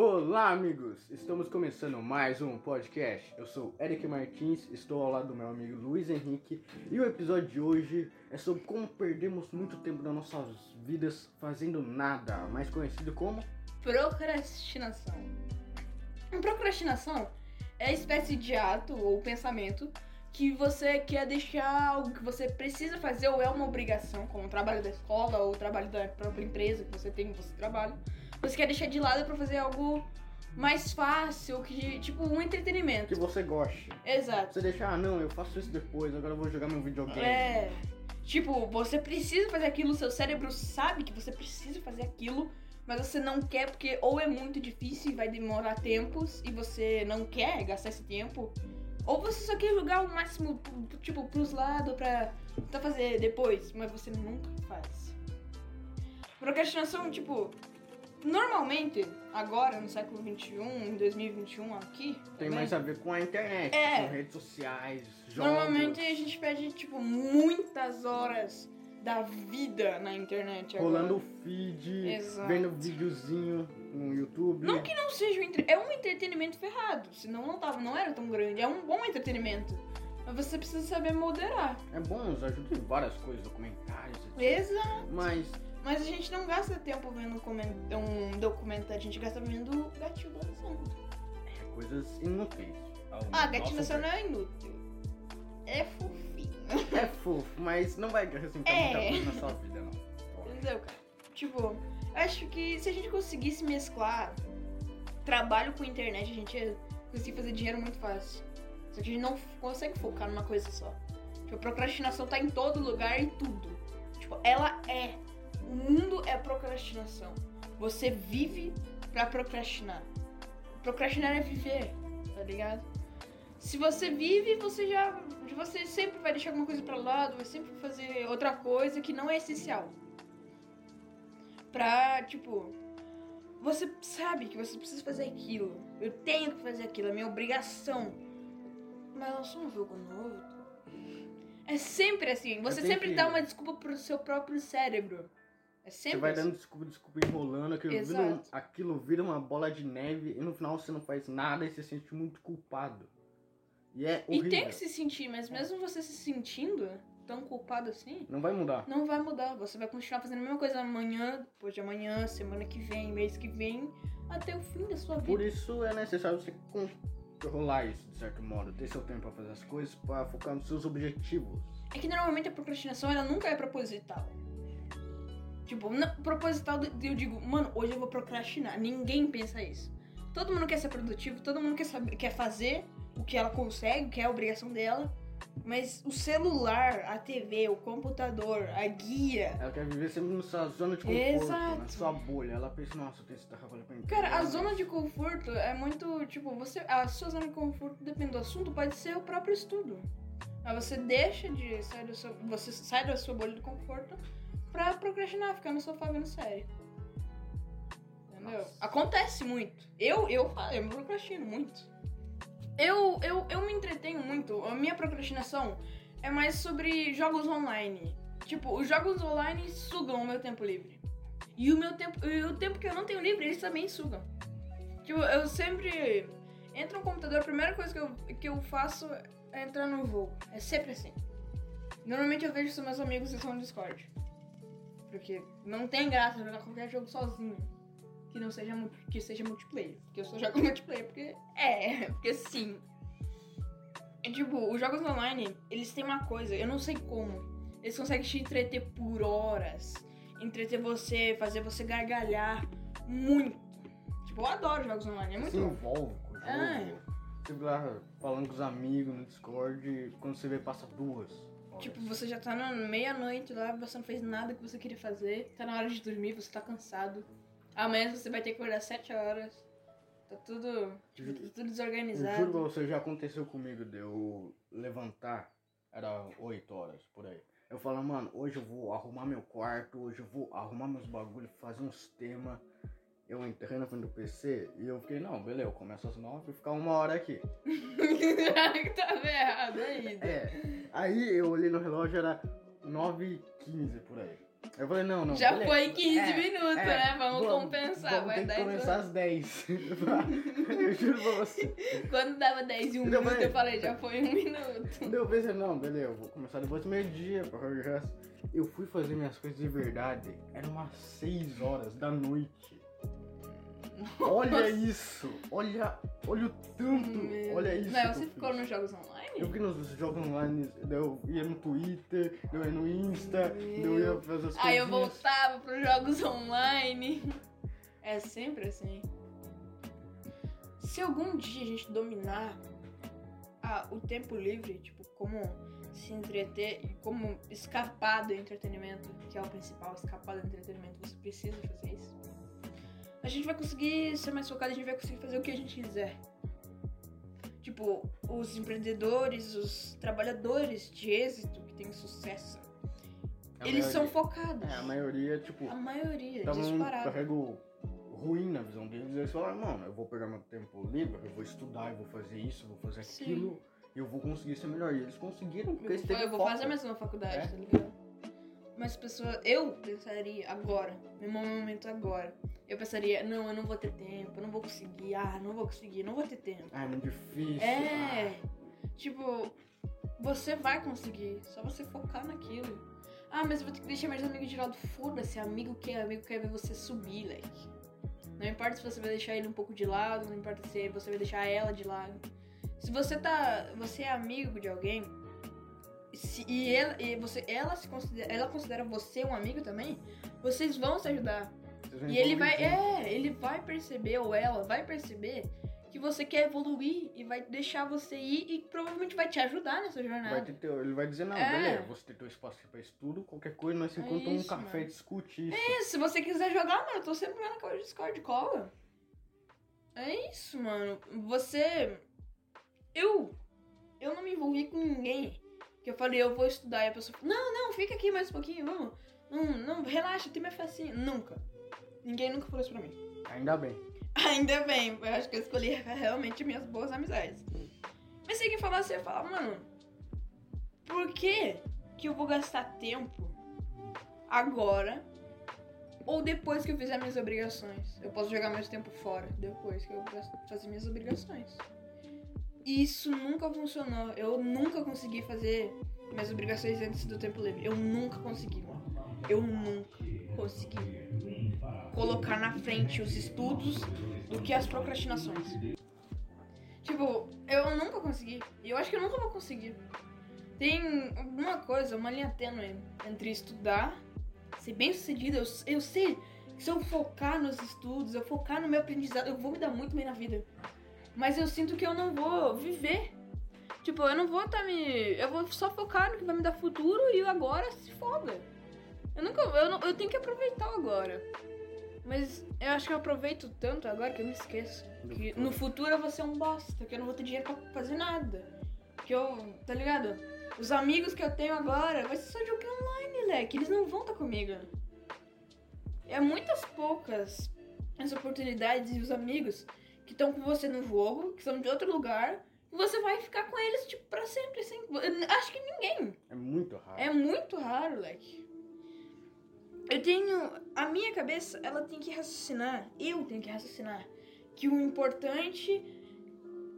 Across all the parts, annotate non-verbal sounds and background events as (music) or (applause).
Olá, amigos! Estamos começando mais um podcast. Eu sou Eric Martins, estou ao lado do meu amigo Luiz Henrique e o episódio de hoje é sobre como perdemos muito tempo das nossas vidas fazendo nada, mais conhecido como Procrastinação. Procrastinação é a espécie de ato ou pensamento que você quer deixar algo que você precisa fazer ou é uma obrigação, como o trabalho da escola ou o trabalho da própria empresa que você tem, que você trabalha. Você quer deixar de lado pra fazer algo mais fácil, que tipo um entretenimento. que você goste. Exato. Você deixa, ah não, eu faço isso depois, agora eu vou jogar meu videogame. É. Tipo, você precisa fazer aquilo, seu cérebro sabe que você precisa fazer aquilo, mas você não quer porque ou é muito difícil e vai demorar tempos e você não quer gastar esse tempo, ou você só quer jogar o máximo, tipo, pros lados pra tentar fazer depois, mas você nunca faz. Procrastinação, tipo, normalmente, agora no século XXI, em 2021 aqui, Tem também, mais a ver com a internet, É. com redes sociais, jogos. Normalmente a gente perde, tipo, muitas horas da vida na internet agora. rolando o feed, Exato. vendo videozinho no YouTube. Não que não seja um entre... É um entretenimento ferrado, senão não tava, não era tão grande. É um bom entretenimento. Mas você precisa saber moderar. É bom, nos ajuda em várias coisas, documentários, etc. Exato. Mas Mas a gente não gasta tempo vendo um documentário, a gente gasta vendo gatinho dançando. é coisas inúteis. Ah, gatinho dançando é inútil. É fofinho. É fofo, mas não vai acrescentar É. muita coisa na sua vida, não. Entendeu, cara? Tipo, acho que se a gente conseguisse mesclar trabalho com internet, a gente ia conseguir fazer dinheiro muito fácil. Só que a gente não consegue focar numa coisa só. Tipo, a procrastinação tá em todo lugar e tudo. Tipo, ela é. O mundo é procrastinação. Você vive pra procrastinar. Procrastinar é viver, tá ligado? Se você vive, você já. Você sempre vai deixar alguma coisa pra lado, vai sempre fazer outra coisa que não é essencial. Pra, tipo. Você sabe que você precisa fazer aquilo. Eu tenho que fazer aquilo, é minha obrigação. Mas lançou um jogo novo. É sempre assim. Você sempre que- dá uma desculpa pro seu próprio cérebro. É Você sempre vai assim. dando desculpa, desculpa, enrolando, aquilo vira, aquilo vira uma bola de neve e no final você não faz nada e você se sente muito culpado. E é E horrível. tem que se sentir, mas mesmo você se sentindo tão culpado assim, Não vai mudar. não vai mudar. Você vai continuar fazendo a mesma coisa amanhã, depois de amanhã, semana que vem, mês que vem, até o fim da sua vida. Por isso é necessário você controlar isso, de certo modo. Ter seu tempo pra fazer as coisas, pra focar nos seus objetivos. É que normalmente a procrastinação ela nunca é proposital. Tipo, não- proposital eu digo, mano, hoje eu vou procrastinar. Ninguém pensa isso. Todo mundo quer ser produtivo, todo mundo quer saber, quer fazer o que ela consegue, o que é a obrigação dela. Mas o celular, a TV, o computador, a guia. Ela quer viver sempre na sua zona de conforto, Exato. na sua bolha. Ela pensa, nossa, eu tenho esse trabalho pra entregar. Cara, a zona de conforto é muito, tipo, você, a sua zona de conforto, depende do assunto, pode ser o próprio estudo. Mas você deixa de sair do seu, você sai da sua bolha de conforto pra procrastinar, ficar no sofá vendo série. Entendeu? Nossa. Acontece muito. Eu, eu, eu me procrastino muito. Eu, eu, eu me entretenho muito. A minha procrastinação é mais sobre jogos online. Tipo, os jogos online sugam o meu tempo livre. E o meu tempo, e o tempo que eu não tenho livre, eles também sugam. Tipo, eu sempre entro no computador, a primeira coisa que eu, que eu faço é entrar no jogo. É sempre assim. Normalmente eu vejo se meus amigos estão no Discord. Porque não tem graça jogar qualquer jogo sozinho. Que não seja, que seja multiplayer. Porque eu só jogo (laughs) multiplayer porque é, porque sim. É tipo, os jogos online, eles têm uma coisa, eu não sei como. Eles conseguem te entreter por horas. Entreter você, fazer você gargalhar muito. Tipo, eu adoro jogos online, é muito se envolve com o jogo. É. Você fica lá falando com os amigos no Discord quando você vê passa duas. Tipo, você já tá na meia-noite lá, você não fez nada que você queria fazer. Tá na hora de dormir, você tá cansado. Amanhã você vai ter que acordar 7 horas. Tá tudo. Tipo, tá tudo Eu juro pra desorganizado. você, já aconteceu comigo de eu levantar, era 8 horas por aí. Eu falo, mano, hoje eu vou arrumar meu quarto, hoje eu vou arrumar meus bagulhos, fazer uns temas. Eu entrei na frente do PC e eu fiquei, não, beleza, eu começo às 9 e ficar uma hora aqui. (laughs) tá errado, isso. É, aí eu olhei no relógio, era 9 h 15 por aí. Eu falei, não, não. Já beleza. foi 15 É, minutos, é, né? Vamos, compensar. Vamos vai ter que 10 começar às 10. (laughs) eu juro pra você. Quando dava 10 e 1 Não, minuto, mas- eu falei, já foi um minuto. Daí eu pensei, não, beleza, eu vou começar depois do meio-dia. Eu fui fazer minhas coisas de verdade. Era umas 6 horas da noite. Olha isso! Olha, olha o tanto! Meu Olha isso! Não, que você ficou nos jogos online? Eu fiquei nos jogos online, eu ia no Twitter, eu ia no Insta, eu ia fazer as coisas. Aí eu voltava pros jogos online. É sempre assim. Se algum dia a gente dominar ah, o tempo livre, tipo, como se entreter e como escapar do entretenimento, que é o principal, escapar do entretenimento, você precisa fazer isso. A gente vai conseguir ser mais focado, a gente vai conseguir fazer o que a gente quiser. Tipo, os empreendedores, os trabalhadores de êxito que têm sucesso, A eles são maioria- focados. É, a maioria, tipo, A maioria, um disparado. carrego ruim na visão deles. Eles falaram, mano, eu vou pegar meu tempo livre, eu vou estudar, eu vou fazer isso, eu vou fazer Sim. aquilo, e eu vou conseguir ser melhor. E eles conseguiram, porque Eu eles teve eu vou foco. fazer a mesma faculdade, É. tá ligado? Mas pessoas. Eu pensaria agora, no meu momento agora. Eu pensaria, não, eu não vou ter tempo, eu não vou conseguir, ah, não vou conseguir, não vou ter tempo. Ah, é muito difícil. É. Tipo, você vai conseguir, só você focar naquilo. Ah, mas eu vou ter que deixar meus amigos de lado. Foda-se, amigo que é amigo quer ver você subir, leque. Não importa se você vai deixar ele um pouco de lado, não importa se você vai deixar ela de lado. Se você tá. Você é amigo de alguém. Se- e ela, e você, ela, se considera, ela considera você um amigo também, vocês vão se ajudar. Vocês E ele vai, é, ele vai perceber, ou ela vai perceber, que você quer evoluir e vai deixar você ir e provavelmente vai te ajudar nessa Vai jornada. ter teu- ele vai dizer, não, É. beleza, você tem teu espaço aqui pra estudo, qualquer coisa, nós se É encontra um isso, café e discute isso. É, se você quiser jogar, mano, eu tô sempre lá na Discord, cola. É isso, mano. Você. Eu. Eu não me envolvi com ninguém. Que eu falei, eu vou estudar. E a pessoa falou, não, não, fica aqui mais um pouquinho, vamos. Não, não, relaxa, tem mais facinho. Nunca. Ninguém nunca falou isso pra mim. Ainda bem. (laughs) Ainda bem, eu acho que eu escolhi realmente minhas boas amizades. Mas se alguém falar, você ia falar, mano, por que que eu vou gastar tempo agora ou depois que eu fizer minhas obrigações? Eu posso jogar mais tempo fora depois que eu fazer minhas obrigações. E Isso nunca funcionou. Eu nunca consegui fazer minhas obrigações antes do tempo livre. Eu nunca consegui, mano. Eu nunca consegui colocar na frente os estudos do que as procrastinações. Tipo, eu nunca consegui. E eu acho que eu nunca vou conseguir. Tem alguma coisa, uma linha tênue entre estudar, ser bem sucedido. Eu, eu sei que se eu focar nos estudos, eu focar no meu aprendizado, eu vou me dar muito bem na vida. Mas eu sinto que eu não vou viver. Tipo, eu não vou estar me. Eu vou só focar no que vai me dar futuro e o agora se foda. Eu nunca. Eu, não, eu tenho que aproveitar o agora. Mas eu acho que eu aproveito tanto agora que eu me esqueço. Que no futuro eu vou ser um bosta, que eu não vou ter dinheiro pra fazer nada. Que eu. Tá ligado? Os amigos que eu tenho agora vai ser só jogo online, leque. Eles não vão estar comigo. É muitas poucas as oportunidades e os amigos que estão com você no jogo, que são de outro lugar, e você vai ficar com eles, tipo, pra sempre, assim. Acho que ninguém. É muito raro. É muito raro, leque. Eu tenho. A minha cabeça, ela tem que raciocinar. Eu tenho que raciocinar. Que o importante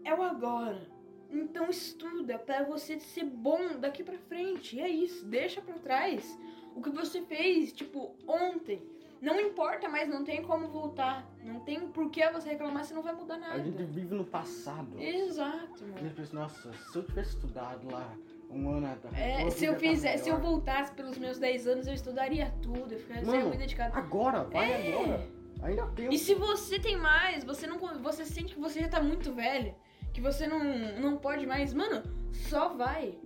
é o agora. Então estuda pra você ser bom daqui pra frente. E é isso. Deixa pra trás o que você fez, tipo, ontem. Não importa mais, não tem como voltar. Não tem por que você reclamar se não vai mudar A nada. gente vive no passado. Exato, A mano. nossa, se eu tivesse estudado lá um ano atrás. É, se eu fizer, estar se eu voltasse pelos meus 10 anos, eu estudaria tudo, eu ficaria Mano, muito dedicado. Agora, vai É. agora. Ainda tem E se você tem mais, você não você sente que você já tá muito velho, que você não, não pode mais, mano, só vai.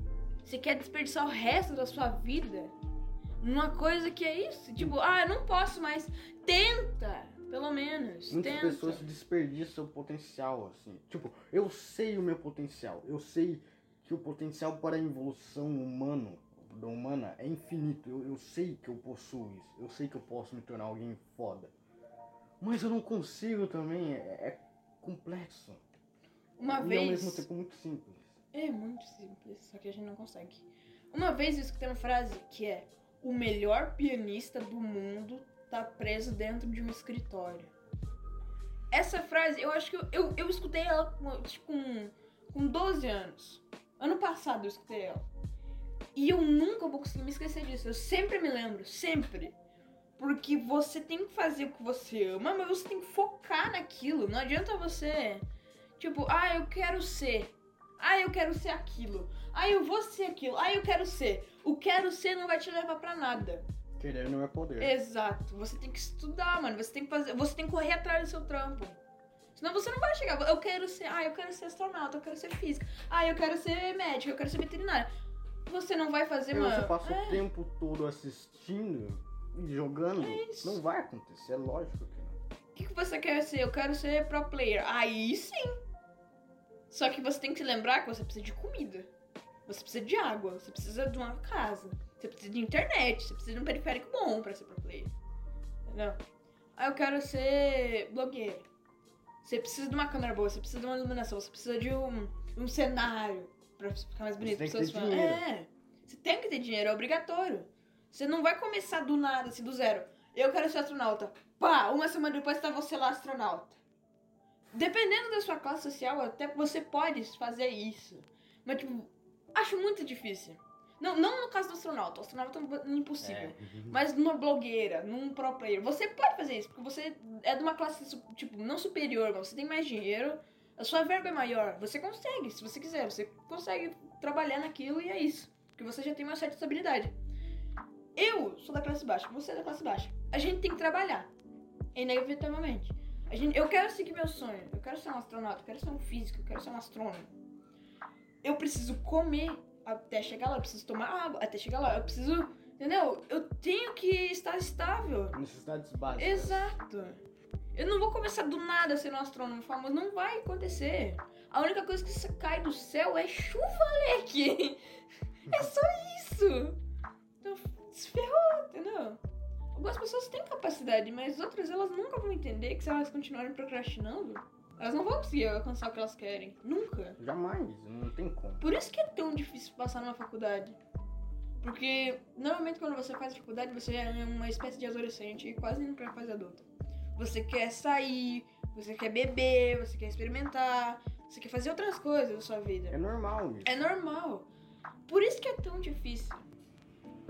Você quer desperdiçar o resto da sua vida numa coisa que é isso? Tipo, ah, eu não posso mais. Tenta, pelo menos. Muitas tenta. pessoas desperdiçam o potencial, assim. Tipo, eu sei o meu potencial. Eu sei que o potencial para a evolução humano, da humana é infinito. Eu, eu sei que eu possuo isso. Eu sei que eu posso me tornar alguém foda. Mas eu não consigo também. É, é complexo. Uma e vez. ao mesmo tempo muito simples. É muito simples, só que a gente não consegue. Uma vez eu escutei uma frase que é: o melhor pianista do mundo tá preso dentro de um escritório. Essa frase, eu acho que eu, eu, eu escutei ela com, tipo, com, com 12 anos. Ano passado eu escutei ela. E eu nunca vou conseguir me esquecer disso. Eu sempre me lembro, sempre. Porque você tem que fazer o que você ama, mas você tem que focar naquilo. Não adianta você, tipo, ah, eu quero ser. Ah, eu quero ser aquilo. Ah, eu vou ser aquilo. Ah, eu quero ser. O quero ser não vai te levar para nada. Querer não é poder. Exato. Você tem que estudar, mano. Você tem que fazer, você tem que correr atrás do seu trampo. Senão você não vai chegar. Eu quero ser, ah, eu quero ser astronauta, eu quero ser física. Ah, eu quero ser médica, eu quero ser veterinária. Você não vai fazer, Se mano. você passa É. o tempo todo assistindo e jogando, É não vai acontecer, é lógico que não. O que, que você quer ser? Eu quero ser pro player. Aí sim. Só que você tem que lembrar que você precisa de comida. Você precisa de água. Você precisa de uma casa. Você precisa de internet. Você precisa de um periférico bom pra ser pro player. Entendeu? Aí eu quero ser blogueira. Você precisa de uma câmera boa. Você precisa de uma iluminação. Você precisa de um, um cenário pra ficar mais bonito. que pessoas falam, dinheiro. É. Você tem que ter dinheiro. É obrigatório. Você não vai começar do nada, assim, do zero. Eu quero ser astronauta. Pá, uma semana depois tá você lá astronauta. Dependendo da sua classe social, até você pode fazer isso. Mas, tipo, acho muito difícil. Não, não no caso do astronauta. O astronauta é impossível. Mas numa blogueira, num pro player, você pode fazer isso, porque você é de uma classe, tipo, não superior, mas você tem mais dinheiro, a sua verba é maior. Você consegue, se você quiser, você consegue trabalhar naquilo e é isso. Porque você já tem uma certa estabilidade. Eu sou da classe baixa, você é da classe baixa. A gente tem que trabalhar. Inevitavelmente. A gente, eu quero seguir meu sonho. Eu quero ser um astronauta, eu quero ser um físico, eu quero ser um astrônomo. Eu preciso comer até chegar lá, eu preciso tomar água até chegar lá, eu preciso. Entendeu? Eu tenho que estar estável. Necessidades básicas. Exato. Eu não vou começar do nada sendo um astrônomo famoso, não vai acontecer. A única coisa que cai do céu é chuva, leque. (laughs) É só isso. Então, se ferrou, entendeu? Algumas pessoas têm capacidade, mas outras elas nunca vão entender que se elas continuarem procrastinando, elas não vão conseguir alcançar o que elas querem. Nunca. Jamais, não tem como. Por isso que é tão difícil passar numa faculdade. Porque normalmente quando você faz faculdade, você é uma espécie de adolescente e quase indo pra fase adulta. Você quer sair, você quer beber, você quer experimentar, você quer fazer outras coisas da sua vida. É normal isso. É normal. Por isso que é tão difícil.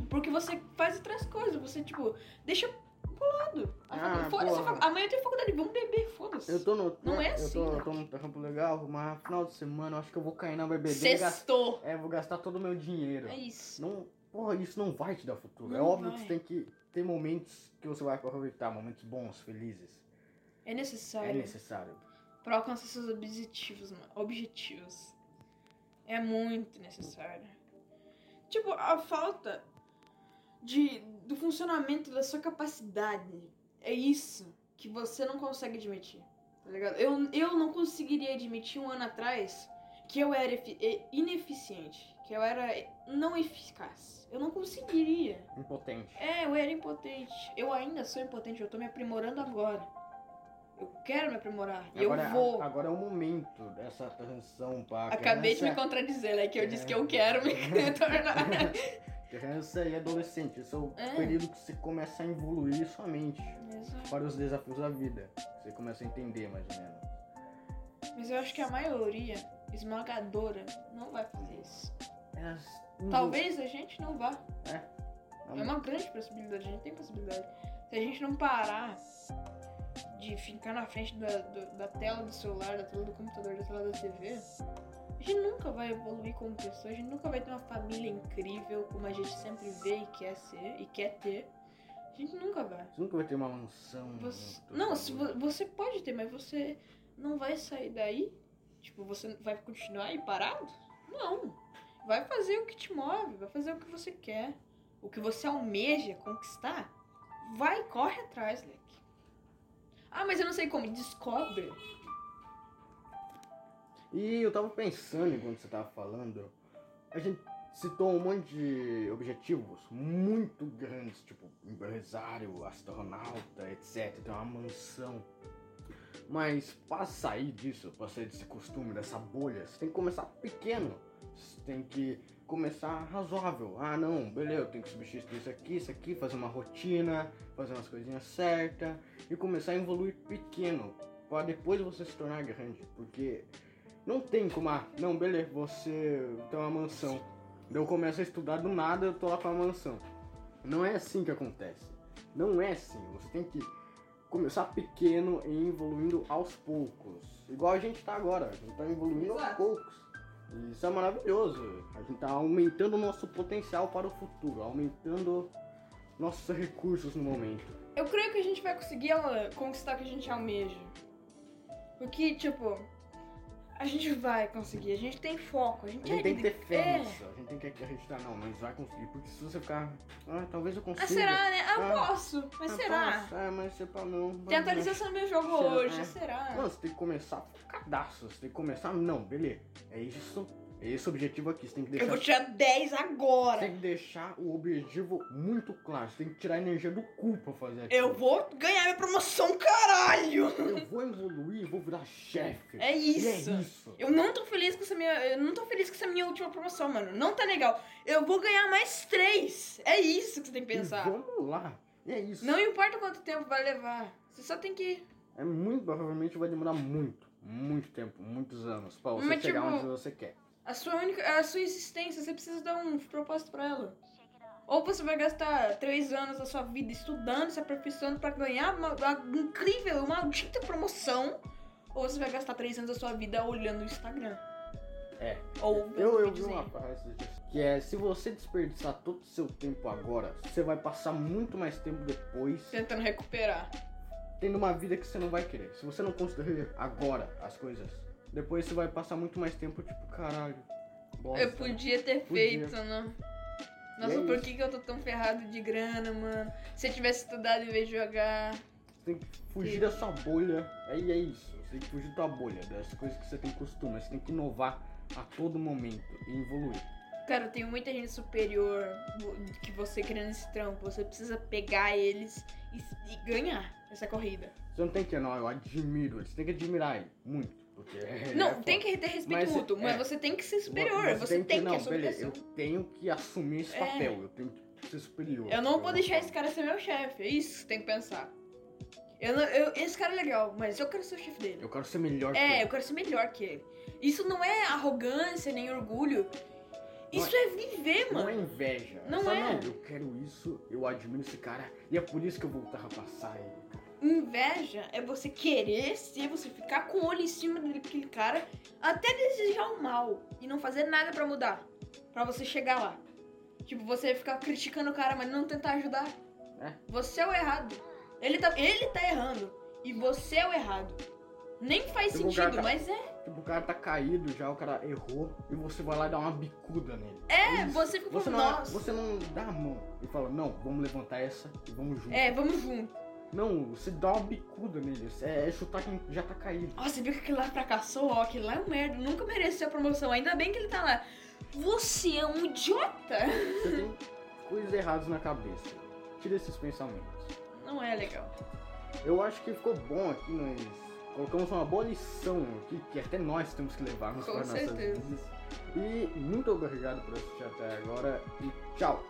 Porque você faz outras coisas, você tipo, deixa pro lado. A Ah, Foda-se, facu- amanhã tem faculdade, vamos beber, foda-se. Eu tô no. Não é eu assim, tô, né? eu tô num trampo legal, mas final de semana eu acho que eu vou cair na bebedeira. Sextou. É, vou gastar todo o meu dinheiro. É isso. Não, porra, isso não vai te dar futuro. é Não óbvio vai. que você tem que ter momentos que você vai aproveitar, momentos bons, felizes. É necessário. É necessário. Pra alcançar seus objetivos, mano. Objetivos. É muito necessário. Tipo, a falta de, do funcionamento da sua capacidade. É isso que você não consegue admitir. Tá ligado? Eu, eu não conseguiria admitir um ano atrás que eu era efi- ineficiente. Que eu era não eficaz. Eu não conseguiria. Impotente. É, eu era impotente. Eu ainda sou impotente, eu tô me aprimorando agora. Eu quero me aprimorar. Agora, eu vou. a- agora é o momento dessa transição pra Acabei de me criança, contradizer, né? Que eu disse que É. eu quero me (laughs) tornar. criança e adolescente. Esse é o É. período que você começa a evoluir sua mente Exato. para os desafios da vida. Você começa a entender mais ou menos. Mas eu acho que a maioria esmagadora não vai fazer isso. Elas não- Talvez a gente não vá. não- É uma grande possibilidade, a gente tem possibilidade. Se a gente não parar de ficar na frente da, do- da tela do celular, da tela do computador, da tela da TV, a gente nunca vai evoluir como pessoa, a gente nunca vai ter uma família incrível como a gente sempre vê e quer ser e quer ter. A gente nunca vai. Você nunca vai ter uma mansão. Você- muito não, se vo- você pode ter, mas você não vai sair daí? Tipo, você vai continuar aí parado? Não. Vai fazer o que te move, vai fazer o que você quer. O que você almeja conquistar, vai, corre atrás, Leque. Ah, mas eu não sei como. Descobre. E eu tava pensando enquanto você tava falando, a gente citou um monte de objetivos muito grandes, tipo empresário, astronauta, etc. Tem uma mansão. Mas para sair disso, para sair desse costume, dessa bolha, você tem que começar pequeno. Você tem que começar razoável. Ah, não, beleza, eu tenho que substituir isso aqui, isso aqui, fazer uma rotina, fazer umas coisinhas certas e começar a evoluir pequeno, para depois você se tornar grande, porque não tem como, ah, não, beleza, você tem uma mansão. Eu começo a estudar do nada, eu tô lá com a mansão. Não é assim que acontece. Não é assim. Você tem que começar pequeno e evoluindo aos poucos. Igual a gente tá agora, a gente tá evoluindo aos Exato. poucos. Isso é maravilhoso. A gente tá aumentando o nosso potencial para o futuro, aumentando nossos recursos no momento. Eu creio que a gente vai conseguir conquistar o que a gente almeja. Porque, tipo, a gente vai conseguir, a gente tem foco, a gente, A gente é tem que ter fé é. nisso. A gente tem que acreditar, não, mas vai conseguir. Porque se você ficar, ah, talvez eu consiga. Ah, será, né? Ah, eu Ah, posso, mas Ah, será? posso, É, mas você fala, não. Tem atualização do meu jogo Será? hoje, É. será? Não, você tem que começar focadaço. Você tem que começar, não, beleza. É isso. Esse objetivo aqui. Você tem que Eu deixar. vou tirar 10 Você agora. tem que deixar o objetivo muito claro. Você tem que tirar a energia do cu pra fazer aquilo. Eu vou ganhar minha promoção, caralho! Eu vou evoluir, vou virar chefe. É E isso. é isso. Eu não tô feliz com essa minha. Eu não tô feliz com essa minha última promoção, mano. Não tá legal. Eu vou ganhar mais três. É isso que você tem que E pensar. vamos lá. E é isso. Não importa quanto tempo vai levar. Você só tem que. É muito, provavelmente vai demorar muito, muito tempo, muitos anos pra você Mas, chegar tipo, onde você quer. A sua única. A sua existência, você precisa dar um propósito pra ela. Ou você vai gastar três anos da sua vida estudando, se aperfeiçoando pra ganhar uma, uma incrível, uma maldita promoção. Ou você vai gastar três anos da sua vida olhando o Instagram. É. Ou Eu, eu vi uma frase que é se você desperdiçar todo o seu tempo agora, você vai passar muito mais tempo depois Tentando recuperar. tendo uma vida que você não vai querer. Se você não construir agora as coisas, depois você vai passar muito mais tempo tipo, caralho. Bosta. Eu podia ter Podia. feito, né? Nossa, é por que, que eu tô tão ferrado de grana, mano? Se eu tivesse estudado em vez de jogar. Você tem que fugir da sua bolha. Aí é isso. Você tem que fugir da bolha, das coisas que você tem costume. Você tem que inovar a todo momento e evoluir. Cara, tem muita gente superior que você querendo esse trampo. Você precisa pegar eles e, e ganhar essa corrida. Você não tem que, não, eu admiro. Você tem que admirar ele. Muito. Porque ele não, é tem que ter respeito Mas, mútuo, mas é. você tem que ser superior. Você, tem, que, não, é sua beleza, eu tenho que assumir esse É. papel, eu tenho que ser superior. Eu não vou deixar esse cara ser meu chefe. É isso que você tem que pensar. Eu não- eu- esse cara é legal, mas eu quero ser o chefe dele. Eu quero ser melhor que É, ele. eu quero ser melhor que ele. Isso não é arrogância nem orgulho. Isso é viver, Não mano. é inveja. Não só, é. Não, eu quero isso, eu admiro esse cara. E é por isso que eu vou ultrapassar ele, cara. Inveja é você querer ser, você ficar com o olho em cima daquele cara, até desejar o mal e não fazer nada pra mudar, Pra você chegar lá. Tipo, você ficar criticando o cara, mas não tentar ajudar. É. Você é o errado. Ele tá, ele tá errando e você é o errado. Nem faz Tipo, sentido, tá- mas é. Tipo, o cara tá caído já, o cara errou, e você vai lá e dá uma bicuda nele. É, isso. você fica Você não, nossa. você não dá a mão e fala, não, vamos levantar essa e vamos junto. É, vamos junto. Não, você dá uma bicuda nele. É, é chutar quem já tá caído. Ó, você viu que aquele lá fracassou? Ó, aquele lá é um merda. Nunca mereceu a promoção. Ainda bem que ele tá lá. Você é um idiota. Você tem coisas erradas na cabeça. Tira esses pensamentos. Não é legal. Eu acho que ficou bom aqui, nós colocamos uma boa lição aqui, que até nós temos que levarmos Com para nossas certeza. vidas. E muito obrigado por assistir até agora e! Tchau.